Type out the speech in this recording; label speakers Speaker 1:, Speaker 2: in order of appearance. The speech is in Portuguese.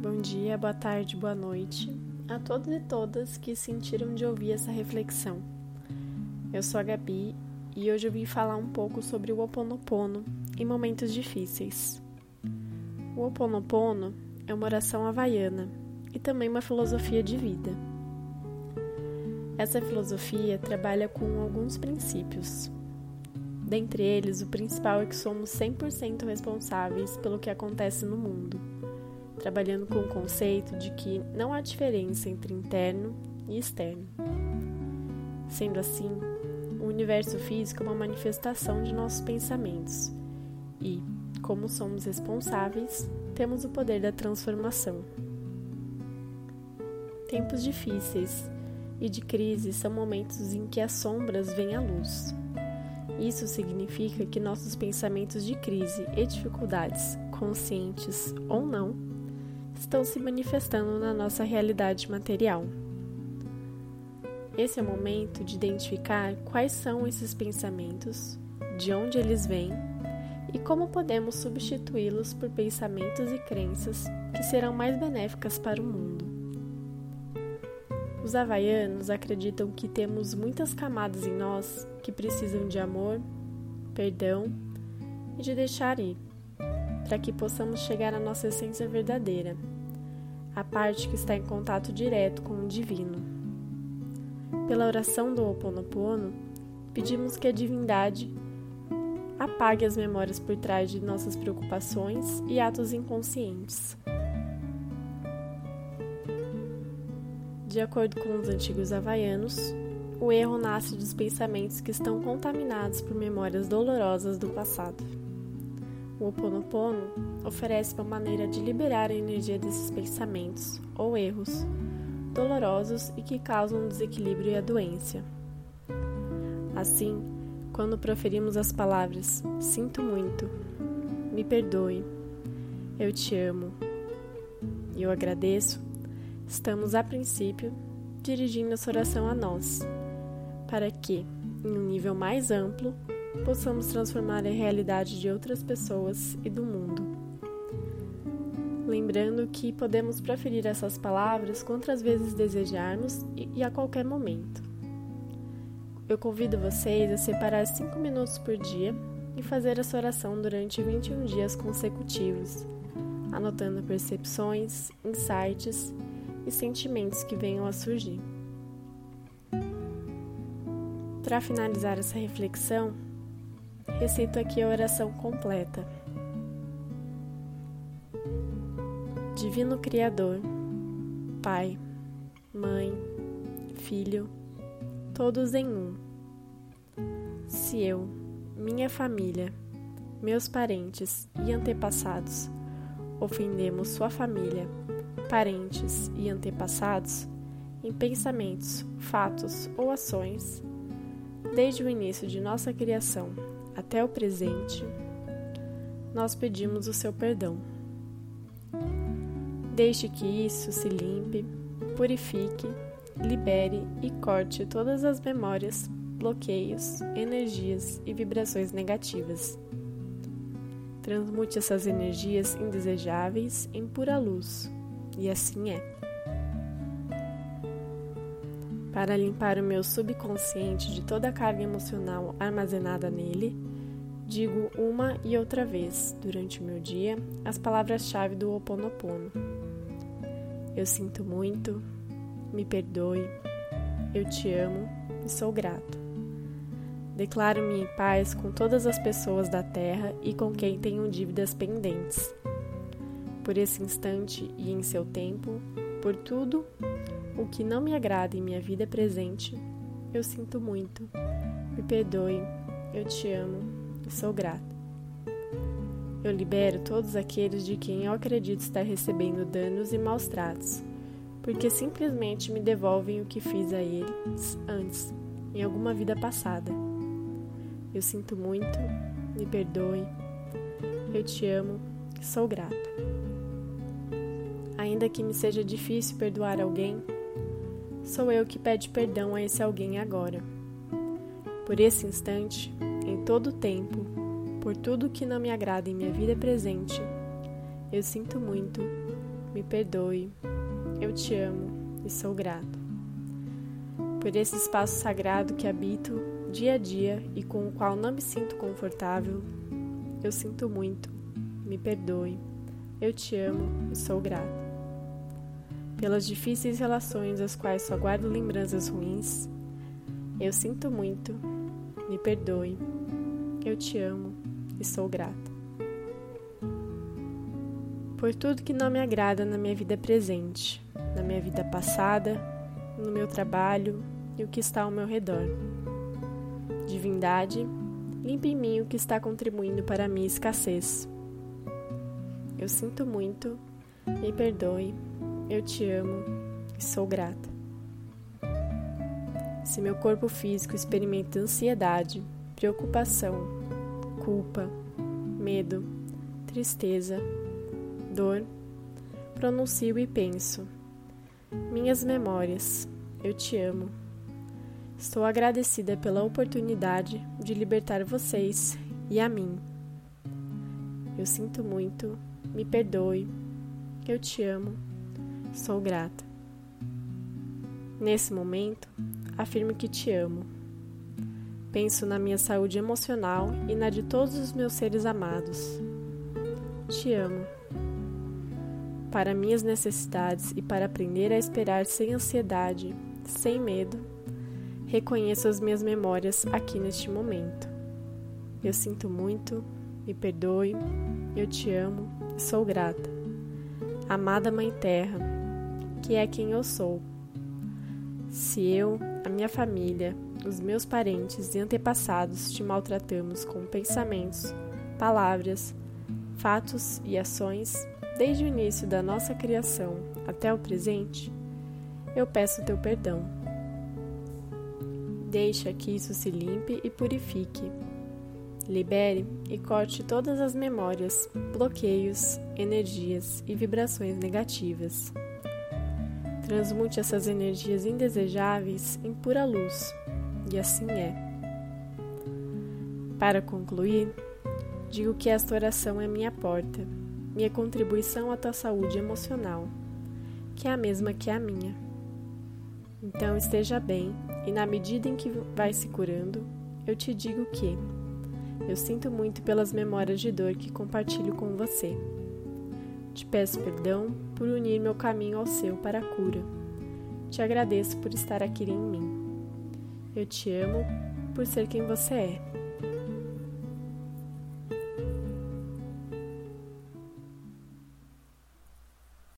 Speaker 1: Bom dia, boa tarde, boa noite a todos e todas que sentiram de ouvir essa reflexão. Eu sou a Gabi e hoje eu vim falar um pouco sobre o Ho Oponopono em momentos difíceis. O Ho Oponopono é uma oração havaiana e também uma filosofia de vida. Essa filosofia trabalha com alguns princípios. Dentre eles, o principal é que somos 100% responsáveis pelo que acontece no mundo trabalhando com o conceito de que não há diferença entre interno e externo. Sendo assim, o universo físico é uma manifestação de nossos pensamentos e, como somos responsáveis, temos o poder da transformação. Tempos difíceis e de crise são momentos em que as sombras vêm à luz. Isso significa que nossos pensamentos de crise e dificuldades, conscientes ou não, estão se manifestando na nossa realidade material. Esse é o momento de identificar quais são esses pensamentos, de onde eles vêm e como podemos substituí-los por pensamentos e crenças que serão mais benéficas para o mundo. Os havaianos acreditam que temos muitas camadas em nós que precisam de amor, perdão e de deixar ir para que possamos chegar à nossa essência verdadeira, a parte que está em contato direto com o divino. Pela oração do Ho Oponopono, pedimos que a divindade apague as memórias por trás de nossas preocupações e atos inconscientes. De acordo com os antigos havaianos, o erro nasce dos pensamentos que estão contaminados por memórias dolorosas do passado. O Oponopono oferece uma maneira de liberar a energia desses pensamentos ou erros dolorosos e que causam desequilíbrio e a doença. Assim, quando proferimos as palavras sinto muito, me perdoe, eu te amo e eu agradeço, estamos a princípio dirigindo essa oração a nós, para que, em um nível mais amplo, possamos transformar a realidade de outras pessoas e do mundo. Lembrando que podemos proferir essas palavras quantas vezes desejarmos e a qualquer momento. Eu convido vocês a separar 5 minutos por dia e fazer essa oração durante 21 dias consecutivos, anotando percepções, insights e sentimentos que venham a surgir. Para finalizar essa reflexão, recito aqui a oração completa. Divino Criador, Pai, Mãe, Filho, todos em um. Se eu, minha família, meus parentes e antepassados ofendemos sua família, parentes e antepassados em pensamentos, fatos ou ações, desde o início de nossa criação até o presente, nós pedimos o seu perdão. Deixe que isso se limpe, purifique, libere e corte todas as memórias, bloqueios, energias e vibrações negativas. Transmute essas energias indesejáveis em pura luz, e assim é. Para limpar o meu subconsciente de toda a carga emocional armazenada nele, Digo uma e outra vez durante o meu dia as palavras-chave do Ho Oponopono. Eu sinto muito, me perdoe, eu te amo e sou grato. Declaro-me em paz com todas as pessoas da terra e com quem tenho dívidas pendentes. Por esse instante e em seu tempo, por tudo o que não me agrada em minha vida presente, eu sinto muito. Me perdoe, eu te amo sou grata. Eu libero todos aqueles de quem eu acredito estar recebendo danos e maus tratos, porque simplesmente me devolvem o que fiz a eles antes, em alguma vida passada. Eu sinto muito, me perdoe, eu te amo sou grata. Ainda que me seja difícil perdoar alguém, sou eu que pede perdão a esse alguém agora. Por esse instante, em todo o tempo, por tudo que não me agrada em minha vida presente. Eu sinto muito, me perdoe. Eu te amo e sou grato. Por esse espaço sagrado que habito dia a dia e com o qual não me sinto confortável, eu sinto muito. Me perdoe. Eu te amo e sou grato. Pelas difíceis relações às quais só guardo lembranças ruins, eu sinto muito. Me perdoe. Eu te amo e sou grata. Por tudo que não me agrada na minha vida presente, na minha vida passada, no meu trabalho e o que está ao meu redor. Divindade, limpe em mim o que está contribuindo para a minha escassez. Eu sinto muito, me perdoe, eu te amo e sou grata. Se meu corpo físico experimenta ansiedade, preocupação, culpa, medo, tristeza, dor, pronuncio e penso: Minhas memórias, eu te amo. Estou agradecida pela oportunidade de libertar vocês e a mim. Eu sinto muito, me perdoe, eu te amo, sou grata. Nesse momento, afirmo que te amo. Penso na minha saúde emocional e na de todos os meus seres amados. Te amo. Para minhas necessidades e para aprender a esperar sem ansiedade, sem medo, reconheço as minhas memórias aqui neste momento. Eu sinto muito, me perdoe, eu te amo e sou grata. Amada Mãe Terra, que é quem eu sou. Se eu, a minha família, os meus parentes e antepassados te maltratamos com pensamentos, palavras, fatos e ações, desde o início da nossa criação até o presente, eu peço teu perdão. Deixa que isso se limpe e purifique. Libere e corte todas as memórias, bloqueios, energias e vibrações negativas. Transmute essas energias indesejáveis em pura luz, e assim é. Para concluir, digo que esta oração é minha porta, minha contribuição à tua saúde emocional, que é a mesma que a minha. Então esteja bem, e na medida em que vai se curando, eu te digo que eu sinto muito pelas memórias de dor que compartilho com você. Te peço perdão por unir meu caminho ao seu para a cura. Te agradeço por estar aqui em mim. Eu te amo por ser quem você é.